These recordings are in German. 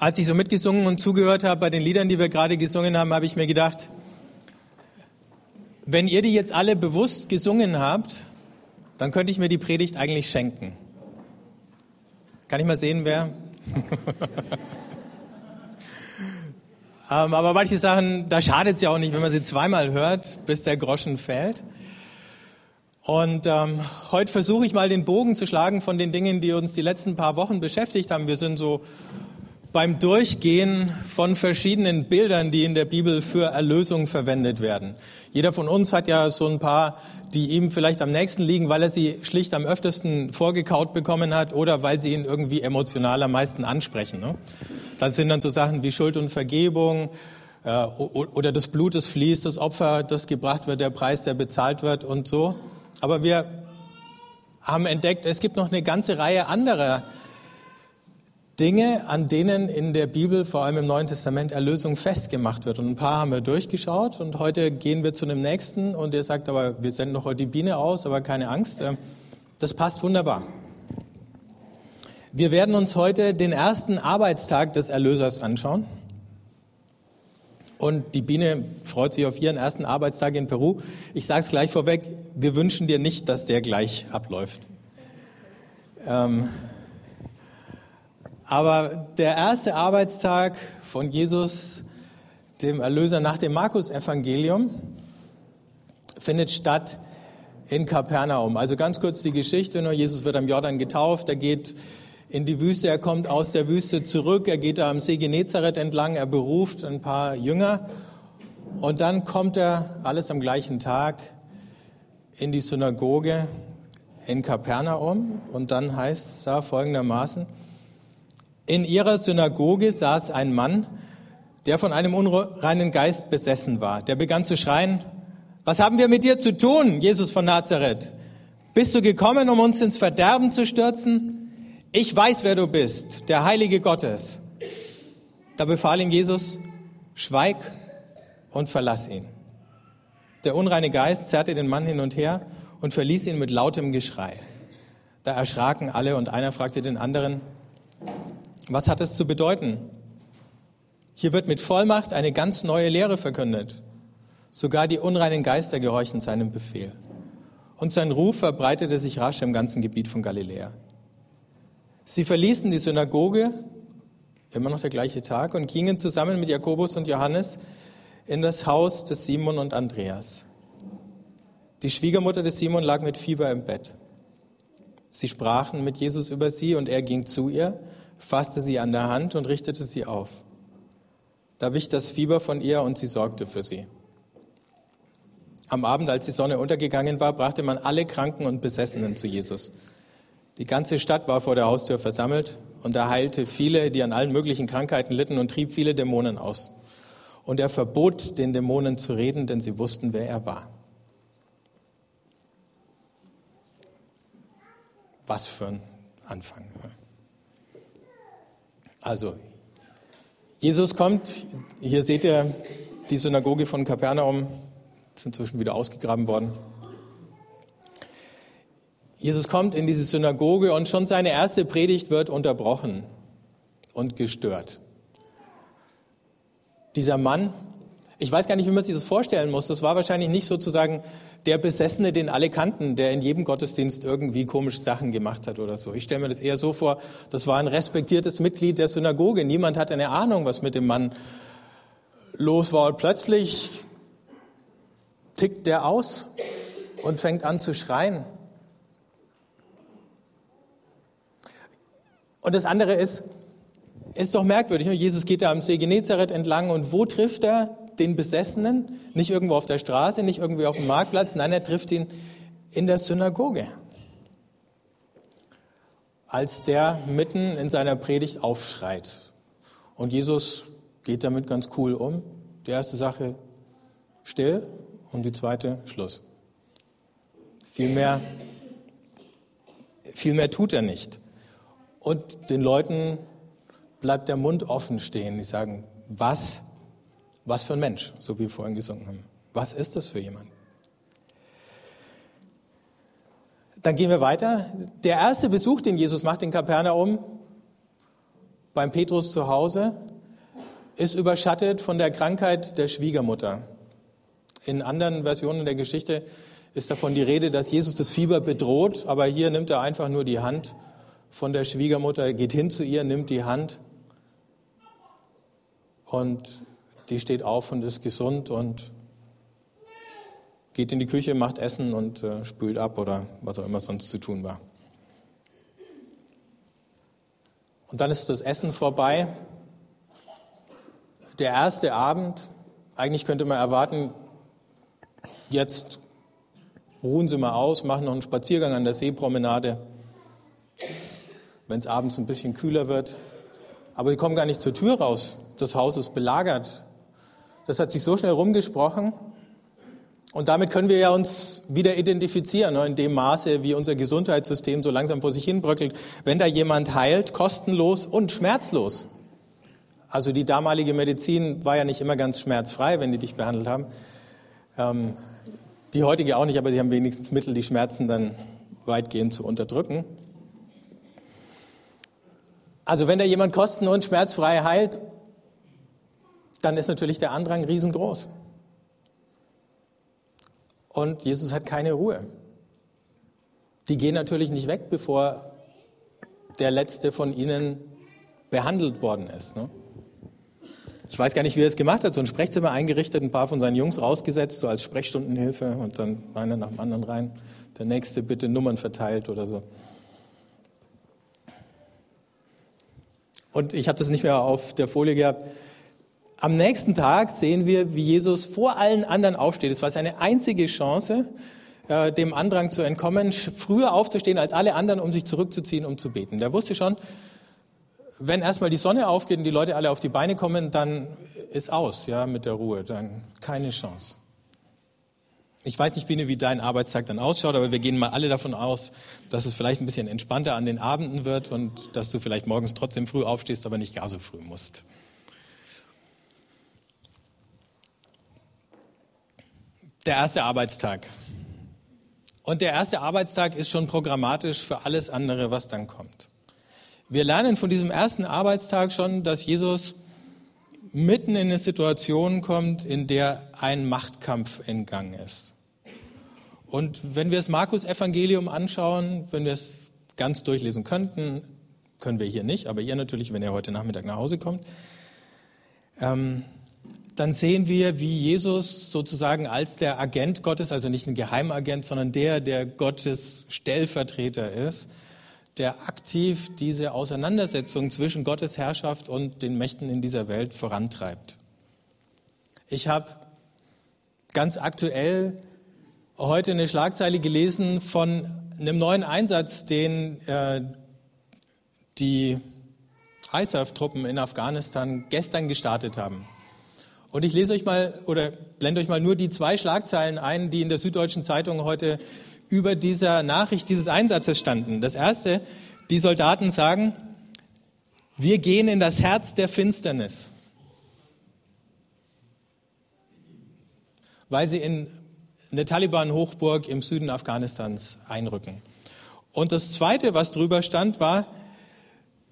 Als ich so mitgesungen und zugehört habe bei den Liedern, die wir gerade gesungen haben, habe ich mir gedacht, wenn ihr die jetzt alle bewusst gesungen habt, dann könnte ich mir die Predigt eigentlich schenken. Kann ich mal sehen, wer? ähm, aber manche Sachen, da schadet es ja auch nicht, wenn man sie zweimal hört, bis der Groschen fällt. Und ähm, heute versuche ich mal den Bogen zu schlagen von den Dingen, die uns die letzten paar Wochen beschäftigt haben. Wir sind so beim Durchgehen von verschiedenen Bildern, die in der Bibel für Erlösung verwendet werden. Jeder von uns hat ja so ein paar, die ihm vielleicht am nächsten liegen, weil er sie schlicht am öftesten vorgekaut bekommen hat oder weil sie ihn irgendwie emotional am meisten ansprechen. Ne? Das sind dann so Sachen wie Schuld und Vergebung äh, oder das Blut, das fließt, das Opfer, das gebracht wird, der Preis, der bezahlt wird und so. Aber wir haben entdeckt, es gibt noch eine ganze Reihe anderer Dinge, an denen in der Bibel, vor allem im Neuen Testament, Erlösung festgemacht wird. Und ein paar haben wir durchgeschaut und heute gehen wir zu dem nächsten und der sagt aber, wir senden noch heute die Biene aus, aber keine Angst. Ähm, das passt wunderbar. Wir werden uns heute den ersten Arbeitstag des Erlösers anschauen. Und die Biene freut sich auf ihren ersten Arbeitstag in Peru. Ich sage es gleich vorweg, wir wünschen dir nicht, dass der gleich abläuft. Ähm, aber der erste Arbeitstag von Jesus, dem Erlöser nach dem Markus-Evangelium, findet statt in Kapernaum. Also ganz kurz die Geschichte, nur Jesus wird am Jordan getauft, er geht in die Wüste, er kommt aus der Wüste zurück, er geht da am See Genezareth entlang, er beruft ein paar Jünger und dann kommt er alles am gleichen Tag in die Synagoge in Kapernaum und dann heißt es da folgendermaßen, in ihrer Synagoge saß ein Mann, der von einem unreinen Geist besessen war. Der begann zu schreien, was haben wir mit dir zu tun, Jesus von Nazareth? Bist du gekommen, um uns ins Verderben zu stürzen? Ich weiß, wer du bist, der Heilige Gottes. Da befahl ihm Jesus, schweig und verlass ihn. Der unreine Geist zerrte den Mann hin und her und verließ ihn mit lautem Geschrei. Da erschraken alle und einer fragte den anderen, was hat es zu bedeuten? Hier wird mit Vollmacht eine ganz neue Lehre verkündet. Sogar die unreinen Geister gehorchen seinem Befehl. Und sein Ruf verbreitete sich rasch im ganzen Gebiet von Galiläa. Sie verließen die Synagoge, immer noch der gleiche Tag, und gingen zusammen mit Jakobus und Johannes in das Haus des Simon und Andreas. Die Schwiegermutter des Simon lag mit Fieber im Bett. Sie sprachen mit Jesus über sie und er ging zu ihr fasste sie an der Hand und richtete sie auf. Da wich das Fieber von ihr und sie sorgte für sie. Am Abend, als die Sonne untergegangen war, brachte man alle Kranken und Besessenen zu Jesus. Die ganze Stadt war vor der Haustür versammelt und er heilte viele, die an allen möglichen Krankheiten litten und trieb viele Dämonen aus. Und er verbot den Dämonen zu reden, denn sie wussten, wer er war. Was für ein Anfang. Also, Jesus kommt, hier seht ihr die Synagoge von Kapernaum, ist inzwischen wieder ausgegraben worden. Jesus kommt in diese Synagoge und schon seine erste Predigt wird unterbrochen und gestört. Dieser Mann, ich weiß gar nicht, wie man sich das vorstellen muss, das war wahrscheinlich nicht sozusagen der Besessene, den alle kannten, der in jedem Gottesdienst irgendwie komische Sachen gemacht hat oder so. Ich stelle mir das eher so vor, das war ein respektiertes Mitglied der Synagoge. Niemand hatte eine Ahnung, was mit dem Mann los war. Und plötzlich tickt der aus und fängt an zu schreien. Und das andere ist, ist doch merkwürdig. Ne? Jesus geht da am See Genezareth entlang und wo trifft er den Besessenen, nicht irgendwo auf der Straße, nicht irgendwie auf dem Marktplatz, nein, er trifft ihn in der Synagoge, als der mitten in seiner Predigt aufschreit. Und Jesus geht damit ganz cool um. Die erste Sache still und die zweite Schluss. Viel mehr, viel mehr tut er nicht. Und den Leuten bleibt der Mund offen stehen. Die sagen, was was für ein Mensch, so wie wir vorhin gesungen haben. Was ist das für jemand? Dann gehen wir weiter. Der erste Besuch, den Jesus macht in Kapernaum, beim Petrus zu Hause, ist überschattet von der Krankheit der Schwiegermutter. In anderen Versionen der Geschichte ist davon die Rede, dass Jesus das Fieber bedroht, aber hier nimmt er einfach nur die Hand von der Schwiegermutter, geht hin zu ihr, nimmt die Hand und die steht auf und ist gesund und geht in die Küche, macht Essen und äh, spült ab oder was auch immer sonst zu tun war. Und dann ist das Essen vorbei. Der erste Abend, eigentlich könnte man erwarten, jetzt ruhen Sie mal aus, machen noch einen Spaziergang an der Seepromenade, wenn es abends ein bisschen kühler wird. Aber Sie kommen gar nicht zur Tür raus. Das Haus ist belagert. Das hat sich so schnell rumgesprochen, und damit können wir ja uns wieder identifizieren, ne, in dem Maße, wie unser Gesundheitssystem so langsam vor sich hin bröckelt. Wenn da jemand heilt, kostenlos und schmerzlos. Also die damalige Medizin war ja nicht immer ganz schmerzfrei, wenn die dich behandelt haben. Ähm, die heutige auch nicht, aber sie haben wenigstens Mittel, die Schmerzen dann weitgehend zu unterdrücken. Also wenn da jemand kosten- und schmerzfrei heilt, dann ist natürlich der Andrang riesengroß. Und Jesus hat keine Ruhe. Die gehen natürlich nicht weg, bevor der letzte von ihnen behandelt worden ist. Ne? Ich weiß gar nicht, wie er es gemacht hat. So ein Sprechzimmer eingerichtet, ein paar von seinen Jungs rausgesetzt, so als Sprechstundenhilfe und dann einer nach dem anderen rein. Der nächste bitte Nummern verteilt oder so. Und ich habe das nicht mehr auf der Folie gehabt. Am nächsten Tag sehen wir, wie Jesus vor allen anderen aufsteht. Es war seine einzige Chance, äh, dem Andrang zu entkommen, früher aufzustehen als alle anderen, um sich zurückzuziehen, um zu beten. Der wusste schon, wenn erstmal die Sonne aufgeht und die Leute alle auf die Beine kommen, dann ist aus, ja, mit der Ruhe, dann keine Chance. Ich weiß nicht, Biene, wie dein Arbeitstag dann ausschaut, aber wir gehen mal alle davon aus, dass es vielleicht ein bisschen entspannter an den Abenden wird und dass du vielleicht morgens trotzdem früh aufstehst, aber nicht gar so früh musst. Der erste Arbeitstag. Und der erste Arbeitstag ist schon programmatisch für alles andere, was dann kommt. Wir lernen von diesem ersten Arbeitstag schon, dass Jesus mitten in eine Situation kommt, in der ein Machtkampf in Gang ist. Und wenn wir das Markus-Evangelium anschauen, wenn wir es ganz durchlesen könnten, können wir hier nicht, aber ihr natürlich, wenn ihr heute Nachmittag nach Hause kommt, ähm, dann sehen wir, wie Jesus sozusagen als der Agent Gottes, also nicht ein Geheimagent, sondern der, der Gottes Stellvertreter ist, der aktiv diese Auseinandersetzung zwischen Gottes Herrschaft und den Mächten in dieser Welt vorantreibt. Ich habe ganz aktuell heute eine Schlagzeile gelesen von einem neuen Einsatz, den äh, die ISAF-Truppen in Afghanistan gestern gestartet haben. Und ich lese euch mal oder blende euch mal nur die zwei Schlagzeilen ein, die in der Süddeutschen Zeitung heute über dieser Nachricht dieses Einsatzes standen. Das erste, die Soldaten sagen, wir gehen in das Herz der Finsternis, weil sie in eine Taliban-Hochburg im Süden Afghanistans einrücken. Und das Zweite, was drüber stand, war,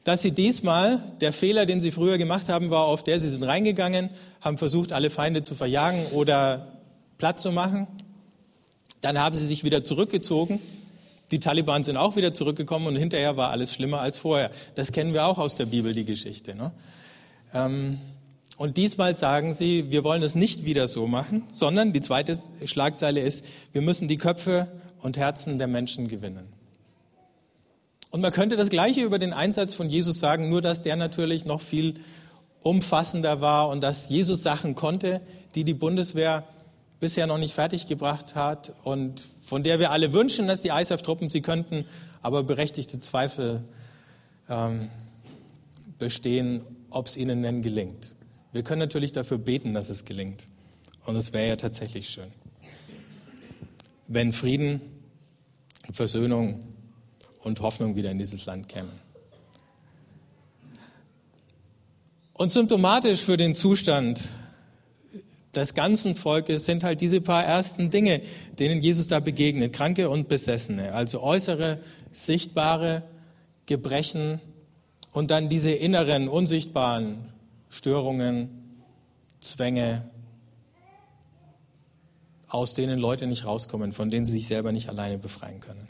dass sie diesmal, der Fehler, den sie früher gemacht haben, war auf der, sie sind reingegangen, haben versucht, alle Feinde zu verjagen oder platt zu machen. Dann haben sie sich wieder zurückgezogen. Die Taliban sind auch wieder zurückgekommen und hinterher war alles schlimmer als vorher. Das kennen wir auch aus der Bibel, die Geschichte. Ne? Ähm, und diesmal sagen sie, wir wollen es nicht wieder so machen, sondern die zweite Schlagzeile ist, wir müssen die Köpfe und Herzen der Menschen gewinnen. Und man könnte das Gleiche über den Einsatz von Jesus sagen, nur dass der natürlich noch viel umfassender war und dass Jesus Sachen konnte, die die Bundeswehr bisher noch nicht fertiggebracht hat und von der wir alle wünschen, dass die ISAF-Truppen sie könnten, aber berechtigte Zweifel ähm, bestehen, ob es ihnen denn gelingt. Wir können natürlich dafür beten, dass es gelingt. Und es wäre ja tatsächlich schön, wenn Frieden, Versöhnung und Hoffnung wieder in dieses Land kämen. Und symptomatisch für den Zustand des ganzen Volkes sind halt diese paar ersten Dinge, denen Jesus da begegnet, Kranke und Besessene, also äußere, sichtbare Gebrechen Und dann diese inneren, unsichtbaren Störungen, Zwänge, aus denen Leute nicht rauskommen, von denen sie sich selber nicht alleine befreien können.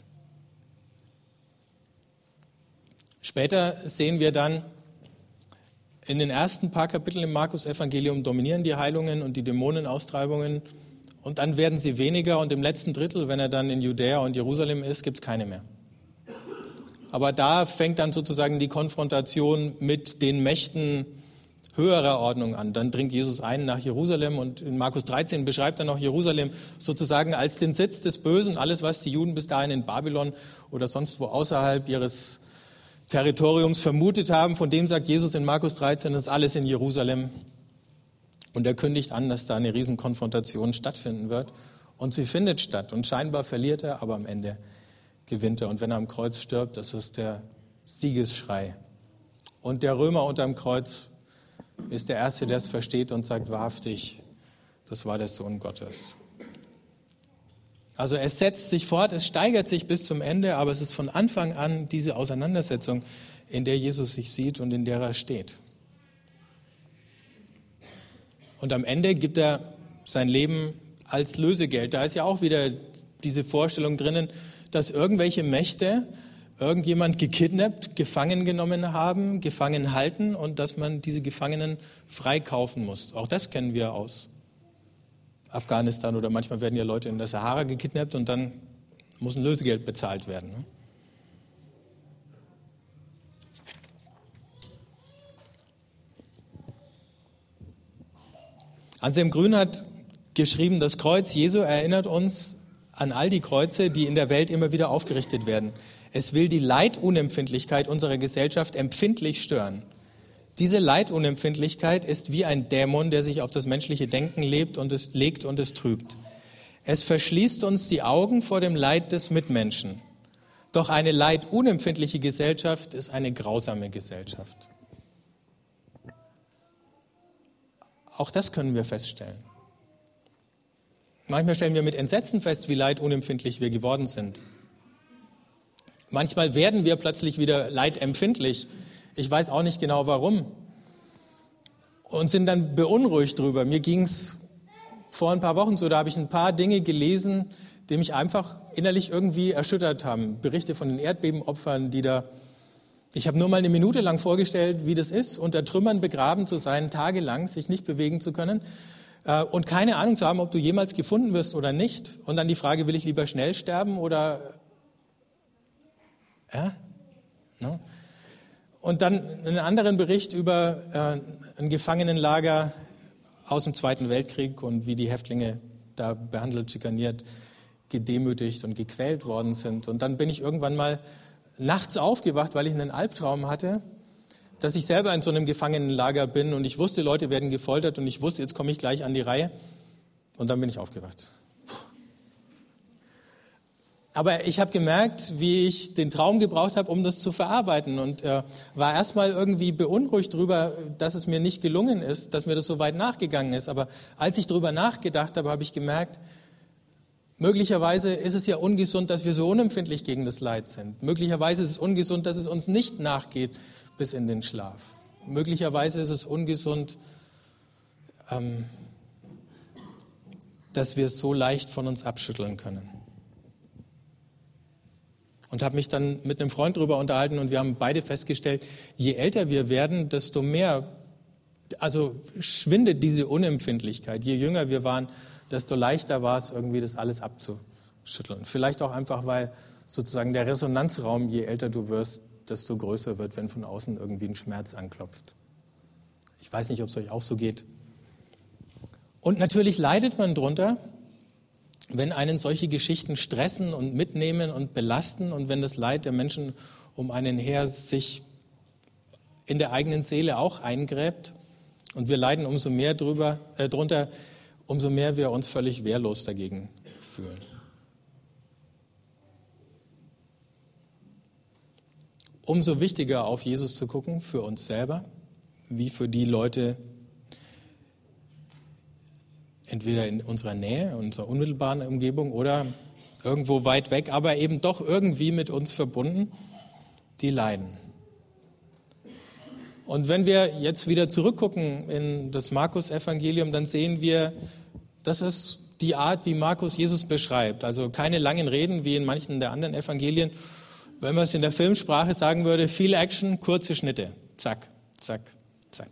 Später sehen wir dann, in den ersten paar Kapiteln im Markus-Evangelium dominieren die Heilungen und die Dämonenaustreibungen und dann werden sie weniger und im letzten Drittel, wenn er dann in Judäa und Jerusalem ist, gibt es keine mehr. Aber da fängt dann sozusagen die Konfrontation mit den Mächten höherer Ordnung an. Dann dringt Jesus ein nach Jerusalem und in Markus 13 beschreibt er noch Jerusalem sozusagen als den Sitz des Bösen. Alles, was die Juden bis dahin in Babylon oder sonst wo außerhalb ihres Territoriums vermutet haben, von dem sagt Jesus in Markus 13, das ist alles in Jerusalem. Und er kündigt an, dass da eine Riesenkonfrontation stattfinden wird. Und sie findet statt. Und scheinbar verliert er, aber am Ende gewinnt er. Und wenn er am Kreuz stirbt, das ist der Siegesschrei. Und der Römer unterm Kreuz ist der Erste, der es versteht und sagt wahrhaftig, das war der Sohn Gottes. Also es setzt sich fort, es steigert sich bis zum Ende, aber es ist von Anfang an diese Auseinandersetzung, in der Jesus sich sieht und in der er steht. Und am Ende gibt er sein Leben als Lösegeld. Da ist ja auch wieder diese Vorstellung drinnen, dass irgendwelche Mächte irgendjemand gekidnappt, gefangen genommen haben, gefangen halten und dass man diese Gefangenen freikaufen muss. Auch das kennen wir aus Afghanistan oder manchmal werden ja Leute in der Sahara gekidnappt und dann muss ein Lösegeld bezahlt werden. Ne? Anselm Grün hat geschrieben, das Kreuz Jesu erinnert uns an all die Kreuze, die in der Welt immer wieder aufgerichtet werden. Es will die Leidunempfindlichkeit unserer Gesellschaft empfindlich stören. Diese Leidunempfindlichkeit ist wie ein Dämon, der sich auf das menschliche Denken lebt und es, legt und es trübt. Es verschließt uns die Augen vor dem Leid des Mitmenschen. Doch eine leidunempfindliche Gesellschaft ist eine grausame Gesellschaft. Auch das können wir feststellen. Manchmal stellen wir mit Entsetzen fest, wie leidunempfindlich wir geworden sind. Manchmal werden wir plötzlich wieder leidempfindlich. Ich weiß auch nicht genau warum. Und sind dann beunruhigt drüber. Mir ging es vor ein paar Wochen so, da habe ich ein paar Dinge gelesen, die mich einfach innerlich irgendwie erschüttert haben. Berichte von den Erdbebenopfern, die da. Ich habe nur mal eine Minute lang vorgestellt, wie das ist, unter Trümmern begraben zu sein, tagelang, sich nicht bewegen zu können äh, und keine Ahnung zu haben, ob du jemals gefunden wirst oder nicht. Und dann die Frage, will ich lieber schnell sterben oder ja? No? Und dann einen anderen Bericht über äh, ein Gefangenenlager aus dem Zweiten Weltkrieg und wie die Häftlinge da behandelt, schikaniert, gedemütigt und gequält worden sind. Und dann bin ich irgendwann mal nachts aufgewacht, weil ich einen Albtraum hatte, dass ich selber in so einem Gefangenenlager bin und ich wusste, Leute werden gefoltert und ich wusste, jetzt komme ich gleich an die Reihe. Und dann bin ich aufgewacht. Aber ich habe gemerkt, wie ich den Traum gebraucht habe, um das zu verarbeiten und äh, war erstmal irgendwie beunruhigt darüber, dass es mir nicht gelungen ist, dass mir das so weit nachgegangen ist. Aber als ich darüber nachgedacht habe, habe ich gemerkt, möglicherweise ist es ja ungesund, dass wir so unempfindlich gegen das Leid sind. Möglicherweise ist es ungesund, dass es uns nicht nachgeht bis in den Schlaf. Möglicherweise ist es ungesund, ähm, dass wir es so leicht von uns abschütteln können und habe mich dann mit einem Freund darüber unterhalten und wir haben beide festgestellt, je älter wir werden, desto mehr, also schwindet diese Unempfindlichkeit. Je jünger wir waren, desto leichter war es irgendwie, das alles abzuschütteln. Vielleicht auch einfach, weil sozusagen der Resonanzraum, je älter du wirst, desto größer wird, wenn von außen irgendwie ein Schmerz anklopft. Ich weiß nicht, ob es euch auch so geht. Und natürlich leidet man drunter, wenn einen solche Geschichten stressen und mitnehmen und belasten und wenn das Leid der Menschen um einen her sich in der eigenen Seele auch eingräbt und wir leiden umso mehr drüber, äh, drunter, umso mehr wir uns völlig wehrlos dagegen fühlen. Umso wichtiger auf Jesus zu gucken für uns selber, wie für die Leute, entweder in unserer Nähe, in unserer unmittelbaren Umgebung oder irgendwo weit weg, aber eben doch irgendwie mit uns verbunden, die leiden. Und wenn wir jetzt wieder zurückgucken in das Markus-Evangelium, dann sehen wir, das ist die Art, wie Markus Jesus beschreibt. Also keine langen Reden wie in manchen der anderen Evangelien. Wenn man es in der Filmsprache sagen würde, viel Action, kurze Schnitte. Zack, zack, zack.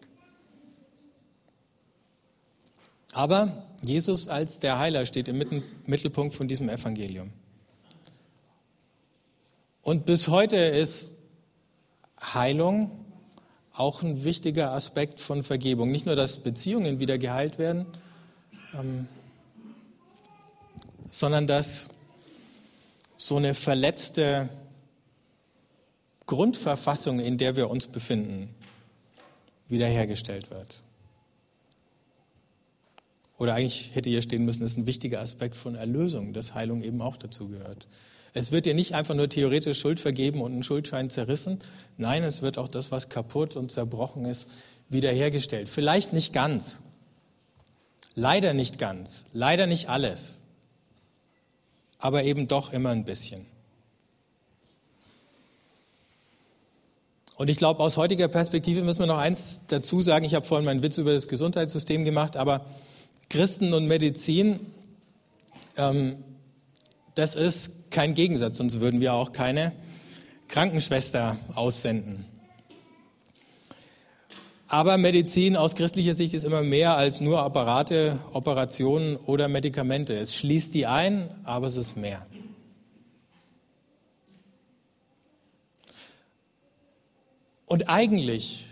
Aber Jesus als der Heiler steht im Mittelpunkt von diesem Evangelium. Und bis heute ist Heilung auch ein wichtiger Aspekt von Vergebung. Nicht nur, dass Beziehungen wieder geheilt werden, ähm, sondern dass so eine verletzte Grundverfassung, in der wir uns befinden, wiederhergestellt wird. Oder eigentlich hätte hier stehen müssen, ist ein wichtiger Aspekt von Erlösung, dass Heilung eben auch dazu gehört. Es wird dir nicht einfach nur theoretisch Schuld vergeben und ein Schuldschein zerrissen. Nein, es wird auch das, was kaputt und zerbrochen ist, wiederhergestellt. Vielleicht nicht ganz. Leider nicht ganz. Leider nicht alles. Aber eben doch immer ein bisschen. Und ich glaube, aus heutiger Perspektive müssen wir noch eins dazu sagen. Ich habe vorhin meinen Witz über das Gesundheitssystem gemacht, aber Christen und Medizin, ähm, das ist kein Gegensatz, sonst würden wir auch keine Krankenschwester aussenden. Aber Medizin aus christlicher Sicht ist immer mehr als nur Apparate, Operationen oder Medikamente. Es schließt die ein, aber es ist mehr. Und eigentlich,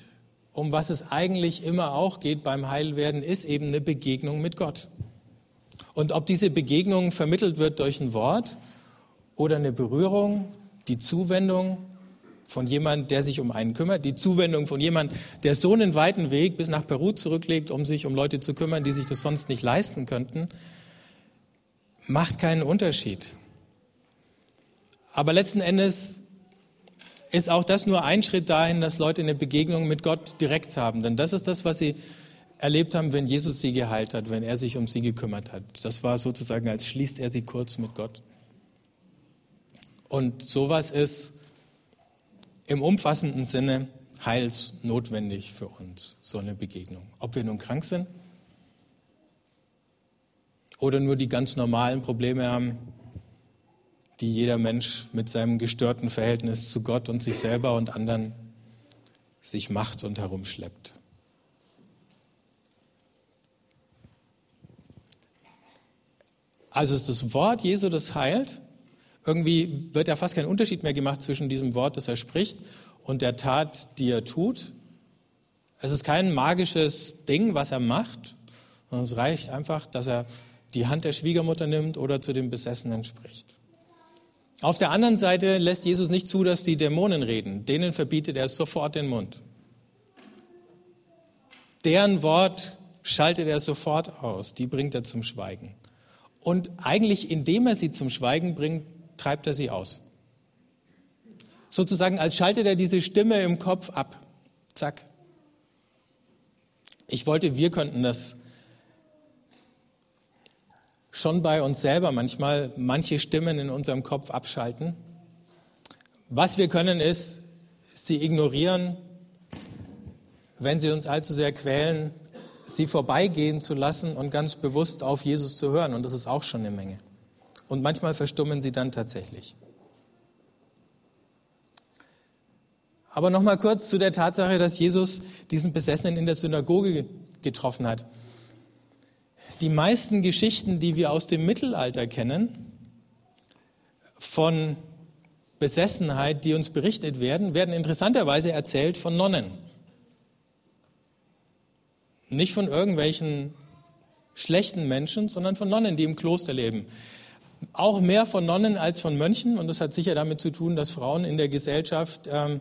um was es eigentlich immer auch geht beim Heilwerden, ist eben eine Begegnung mit Gott. Und ob diese Begegnung vermittelt wird durch ein Wort oder eine Berührung, die Zuwendung von jemand, der sich um einen kümmert, die Zuwendung von jemand, der so einen weiten Weg bis nach Peru zurücklegt, um sich um Leute zu kümmern, die sich das sonst nicht leisten könnten, macht keinen Unterschied. Aber letzten Endes ist auch das nur ein Schritt dahin, dass Leute eine Begegnung mit Gott direkt haben. Denn das ist das, was sie erlebt haben, wenn Jesus sie geheilt hat, wenn er sich um sie gekümmert hat. Das war sozusagen, als schließt er sie kurz mit Gott. Und sowas ist im umfassenden Sinne heilsnotwendig für uns, so eine Begegnung. Ob wir nun krank sind oder nur die ganz normalen Probleme haben, die jeder Mensch mit seinem gestörten Verhältnis zu Gott und sich selber und anderen sich macht und herumschleppt. Also ist das Wort Jesu, das heilt. Irgendwie wird ja fast kein Unterschied mehr gemacht zwischen diesem Wort, das er spricht, und der Tat, die er tut. Es ist kein magisches Ding, was er macht, sondern es reicht einfach, dass er die Hand der Schwiegermutter nimmt oder zu dem Besessenen spricht. Auf der anderen Seite lässt Jesus nicht zu, dass die Dämonen reden. Denen verbietet er sofort den Mund. Deren Wort schaltet er sofort aus. Die bringt er zum Schweigen. Und eigentlich, indem er sie zum Schweigen bringt, treibt er sie aus. Sozusagen, als schaltet er diese Stimme im Kopf ab. Zack. Ich wollte, wir könnten das schon bei uns selber manchmal, manche Stimmen in unserem Kopf abschalten. Was wir können, ist, sie ignorieren, wenn sie uns allzu sehr quälen, sie vorbeigehen zu lassen und ganz bewusst auf Jesus zu hören. Und das ist auch schon eine Menge. Und manchmal verstummen sie dann tatsächlich. Aber noch mal kurz zu der Tatsache, dass Jesus diesen Besessenen in der Synagoge getroffen hat. Die meisten Geschichten, die wir aus dem Mittelalter kennen, von Besessenheit, die uns berichtet werden, werden interessanterweise erzählt von Nonnen. Nicht von irgendwelchen schlechten Menschen, sondern von Nonnen, die im Kloster leben. Auch mehr von Nonnen als von Mönchen. Und das hat sicher damit zu tun, dass Frauen in der Gesellschaft ähm,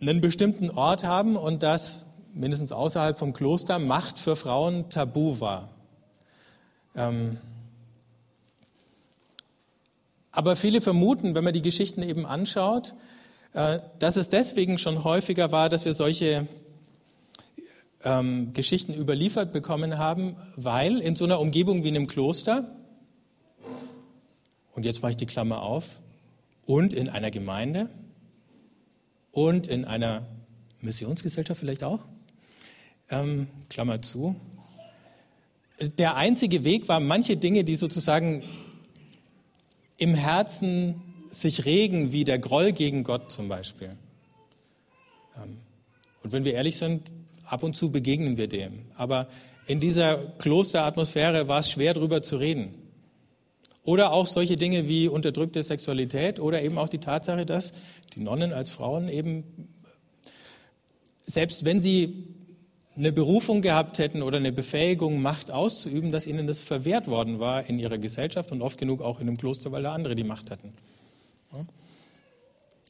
einen bestimmten Ort haben und dass mindestens außerhalb vom Kloster Macht für Frauen tabu war. Ähm, aber viele vermuten, wenn man die Geschichten eben anschaut, äh, dass es deswegen schon häufiger war, dass wir solche ähm, Geschichten überliefert bekommen haben, weil in so einer Umgebung wie in einem Kloster, und jetzt mache ich die Klammer auf, und in einer Gemeinde und in einer Missionsgesellschaft vielleicht auch, ähm, Klammer zu. Der einzige Weg war, manche Dinge, die sozusagen im Herzen sich regen, wie der Groll gegen Gott zum Beispiel. Ähm, und wenn wir ehrlich sind, ab und zu begegnen wir dem. Aber in dieser Klosteratmosphäre war es schwer, darüber zu reden. Oder auch solche Dinge wie unterdrückte Sexualität oder eben auch die Tatsache, dass die Nonnen als Frauen eben, selbst wenn sie eine Berufung gehabt hätten oder eine Befähigung, Macht auszuüben, dass ihnen das verwehrt worden war in ihrer Gesellschaft und oft genug auch in dem Kloster, weil da andere die Macht hatten.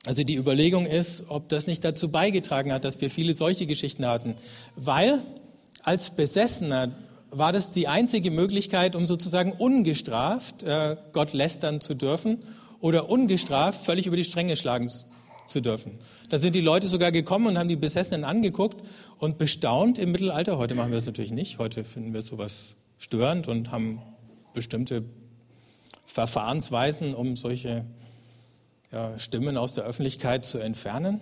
Also die Überlegung ist, ob das nicht dazu beigetragen hat, dass wir viele solche Geschichten hatten. Weil als Besessener war das die einzige Möglichkeit, um sozusagen ungestraft äh, Gott lästern zu dürfen oder ungestraft völlig über die Stränge schlagen zu dürfen. Da sind die Leute sogar gekommen und haben die Besessenen angeguckt und bestaunt im Mittelalter. Heute machen wir das natürlich nicht. Heute finden wir sowas störend und haben bestimmte Verfahrensweisen, um solche ja, Stimmen aus der Öffentlichkeit zu entfernen.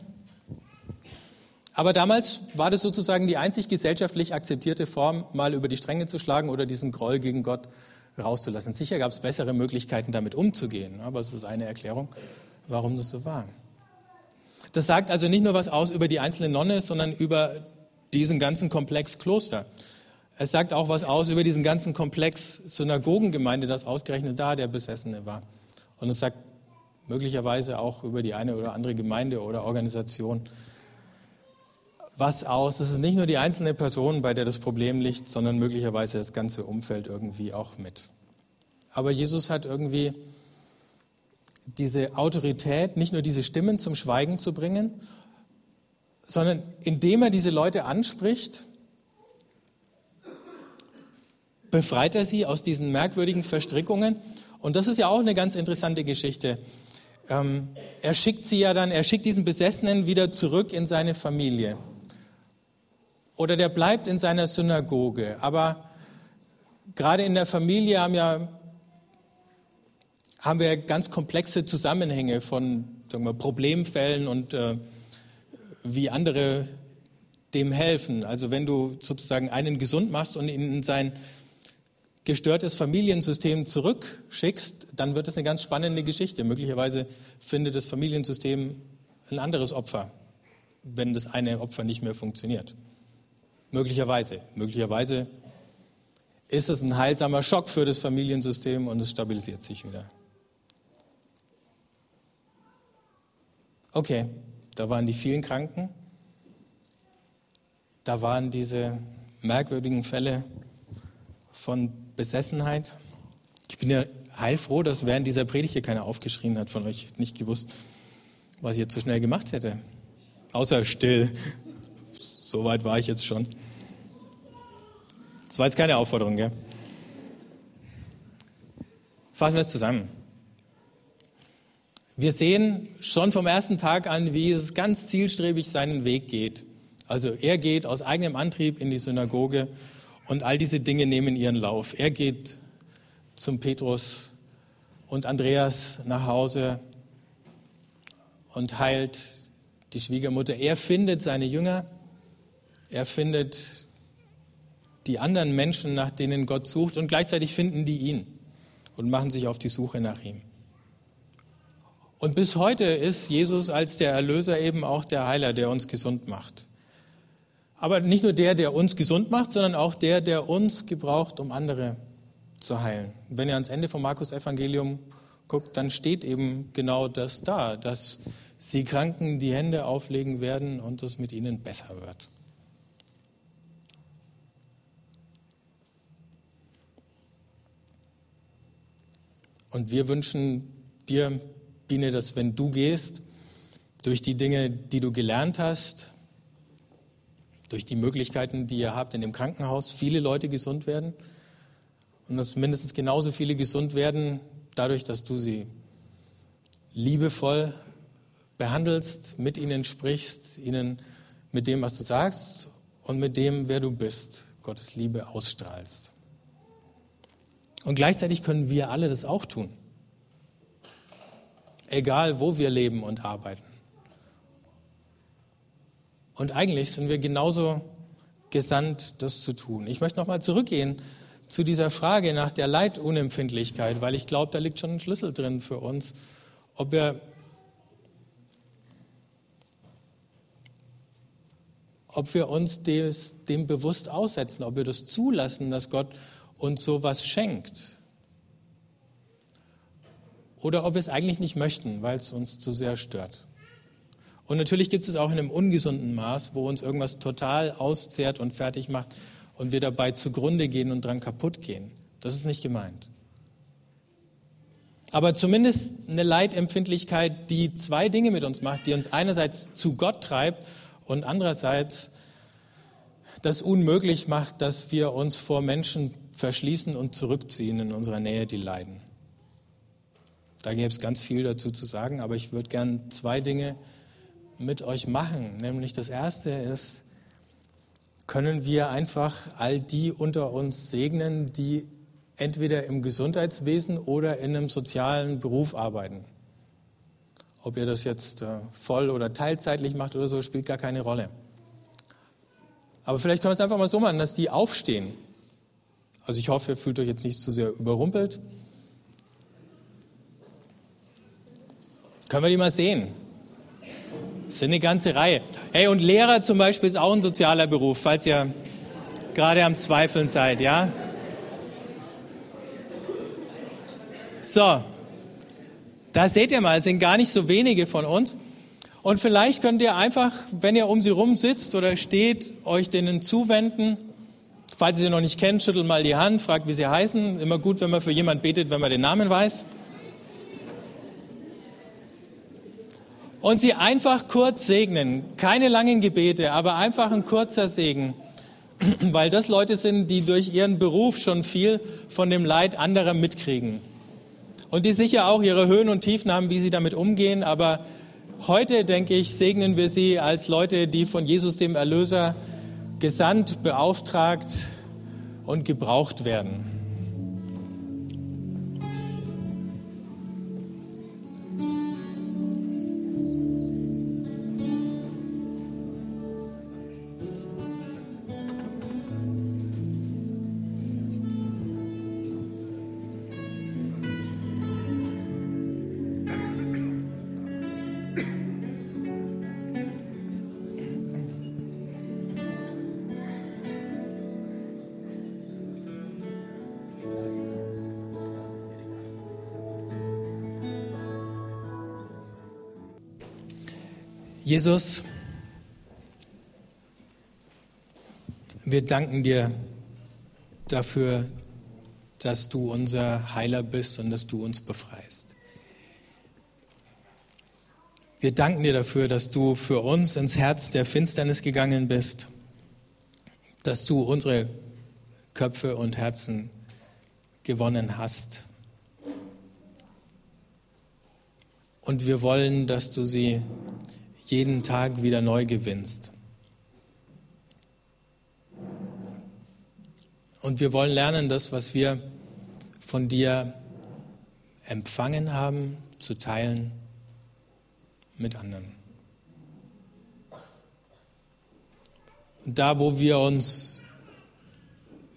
Aber damals war das sozusagen die einzig gesellschaftlich akzeptierte Form, mal über die Stränge zu schlagen oder diesen Groll gegen Gott rauszulassen. Sicher gab es bessere Möglichkeiten, damit umzugehen, aber es ist eine Erklärung, warum das so war. Das sagt also nicht nur was aus über die einzelne Nonne, sondern über diesen ganzen Komplex Kloster. Es sagt auch was aus über diesen ganzen Komplex Synagogengemeinde, das ausgerechnet da der Besessene war. Und es sagt möglicherweise auch über die eine oder andere Gemeinde oder Organisation was aus. Das ist nicht nur die einzelne Person, bei der das Problem liegt, sondern möglicherweise das ganze Umfeld irgendwie auch mit. Aber Jesus hat irgendwie diese Autorität, nicht nur diese Stimmen zum Schweigen zu bringen, sondern indem er diese Leute anspricht, befreit er sie aus diesen merkwürdigen Verstrickungen. Und das ist ja auch eine ganz interessante Geschichte. Ähm, er schickt sie ja dann, er schickt diesen Besessenen wieder zurück in seine Familie oder der bleibt in seiner Synagoge. Aber gerade in der Familie haben, ja, haben wir ganz komplexe Zusammenhänge von sagen wir, Problemfällen und äh, wie andere dem helfen. Also wenn du sozusagen einen gesund machst und ihn in sein gestörtes Familiensystem zurückschickst, dann wird es eine ganz spannende Geschichte. Möglicherweise findet das Familiensystem ein anderes Opfer, wenn das eine Opfer nicht mehr funktioniert. Möglicherweise. Möglicherweise ist es ein heilsamer Schock für das Familiensystem und es stabilisiert sich wieder. Okay, da waren die vielen Kranken, da waren diese merkwürdigen Fälle von Besessenheit. Ich bin ja heilfroh, dass während dieser Predigt hier keiner aufgeschrien hat von euch, nicht gewusst, was ich jetzt so schnell gemacht hätte. Außer still. So weit war ich jetzt schon. Das war jetzt keine Aufforderung, gell? Fassen wir es zusammen. Wir sehen schon vom ersten Tag an, wie es ganz zielstrebig seinen Weg geht. Also er geht aus eigenem Antrieb in die Synagoge und all diese Dinge nehmen ihren Lauf. Er geht zum Petrus und Andreas nach Hause und heilt die Schwiegermutter. Er findet seine Jünger, er findet die anderen Menschen, nach denen Gott sucht, und gleichzeitig finden die ihn und machen sich auf die Suche nach ihm. Und bis heute ist Jesus als der Erlöser eben auch der Heiler, der uns gesund macht. Aber nicht nur der, der uns gesund macht, sondern auch der, der uns gebraucht, um andere zu heilen. Wenn ihr ans Ende vom Markus Evangelium guckt, dann steht eben genau das da, dass sie Kranken die Hände auflegen werden und es mit ihnen besser wird. Und wir wünschen dir, Biene, dass wenn du gehst, durch die Dinge, die du gelernt hast, durch die Möglichkeiten, die ihr habt in dem Krankenhaus, viele Leute gesund werden und dass mindestens genauso viele gesund werden, dadurch, dass du sie liebevoll behandelst, mit ihnen sprichst, ihnen mit dem, was du sagst und mit dem, wer du bist, Gottes Liebe ausstrahlst. Und gleichzeitig können wir alle das auch tun. Egal, wo wir leben und arbeiten. Und eigentlich sind wir genauso gesandt, das zu tun. Ich möchte nochmal zurückgehen zu dieser Frage nach der Leidunempfindlichkeit, weil ich glaube, da liegt schon ein Schlüssel drin für uns, ob wir ob wir uns des, dem bewusst aussetzen, ob wir das zulassen, dass Gott uns sowas schenkt. Oder ob wir es eigentlich nicht möchten, weil es uns zu sehr stört. Und natürlich gibt es auch in einem ungesunden Maß, wo uns irgendwas total auszehrt und fertig macht und wir dabei zugrunde gehen und dran kaputt gehen. Das ist nicht gemeint. Aber zumindest eine Leidempfindlichkeit, die zwei Dinge mit uns macht, die uns einerseits zu Gott treibt und andererseits das unmöglich macht, dass wir uns vor Menschen verschließen und zurückziehen in unserer Nähe, die leiden. Da gäbe es ganz viel dazu zu sagen, aber ich würde gern zwei Dinge mit euch machen. Nämlich das erste ist, können wir einfach all die unter uns segnen, die entweder im Gesundheitswesen oder in einem sozialen Beruf arbeiten. Ob ihr das jetzt äh, voll oder teilzeitlich macht oder so, spielt gar keine Rolle. Aber vielleicht können wir es einfach mal so machen, dass die aufstehen. Also ich hoffe, ihr fühlt euch jetzt nicht zu sehr überrumpelt. Können wir die mal sehen? Das sind eine ganze Reihe. Hey, und Lehrer zum Beispiel ist auch ein sozialer Beruf, falls ihr gerade am Zweifeln seid, ja? So, da seht ihr mal, es sind gar nicht so wenige von uns. Und vielleicht könnt ihr einfach, wenn ihr um sie rum sitzt oder steht, euch denen zuwenden. Falls ihr sie noch nicht kennt, schüttelt mal die Hand, fragt, wie sie heißen. Immer gut, wenn man für jemanden betet, wenn man den Namen weiß. Und sie einfach kurz segnen. Keine langen Gebete, aber einfach ein kurzer Segen. Weil das Leute sind, die durch ihren Beruf schon viel von dem Leid anderer mitkriegen und die sicher auch ihre Höhen und Tiefen haben, wie sie damit umgehen. Aber heute, denke ich, segnen wir sie als Leute, die von Jesus, dem Erlöser, gesandt, beauftragt und gebraucht werden. Jesus, wir danken dir dafür, dass du unser Heiler bist und dass du uns befreist. Wir danken dir dafür, dass du für uns ins Herz der Finsternis gegangen bist, dass du unsere Köpfe und Herzen gewonnen hast. Und wir wollen, dass du sie jeden Tag wieder neu gewinnst. Und wir wollen lernen, das, was wir von dir empfangen haben, zu teilen mit anderen. Und da, wo wir uns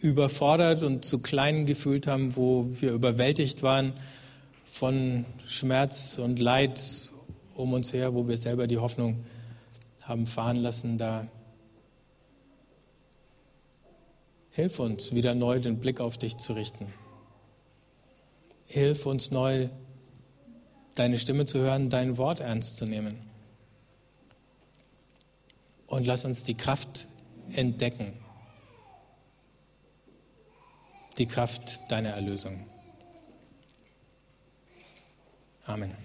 überfordert und zu klein gefühlt haben, wo wir überwältigt waren von Schmerz und Leid um uns her, wo wir selber die Hoffnung haben fahren lassen, da hilf uns wieder neu den Blick auf dich zu richten. Hilf uns neu, deine Stimme zu hören, dein Wort ernst zu nehmen. Und lass uns die Kraft entdecken, die Kraft deiner Erlösung. Amen.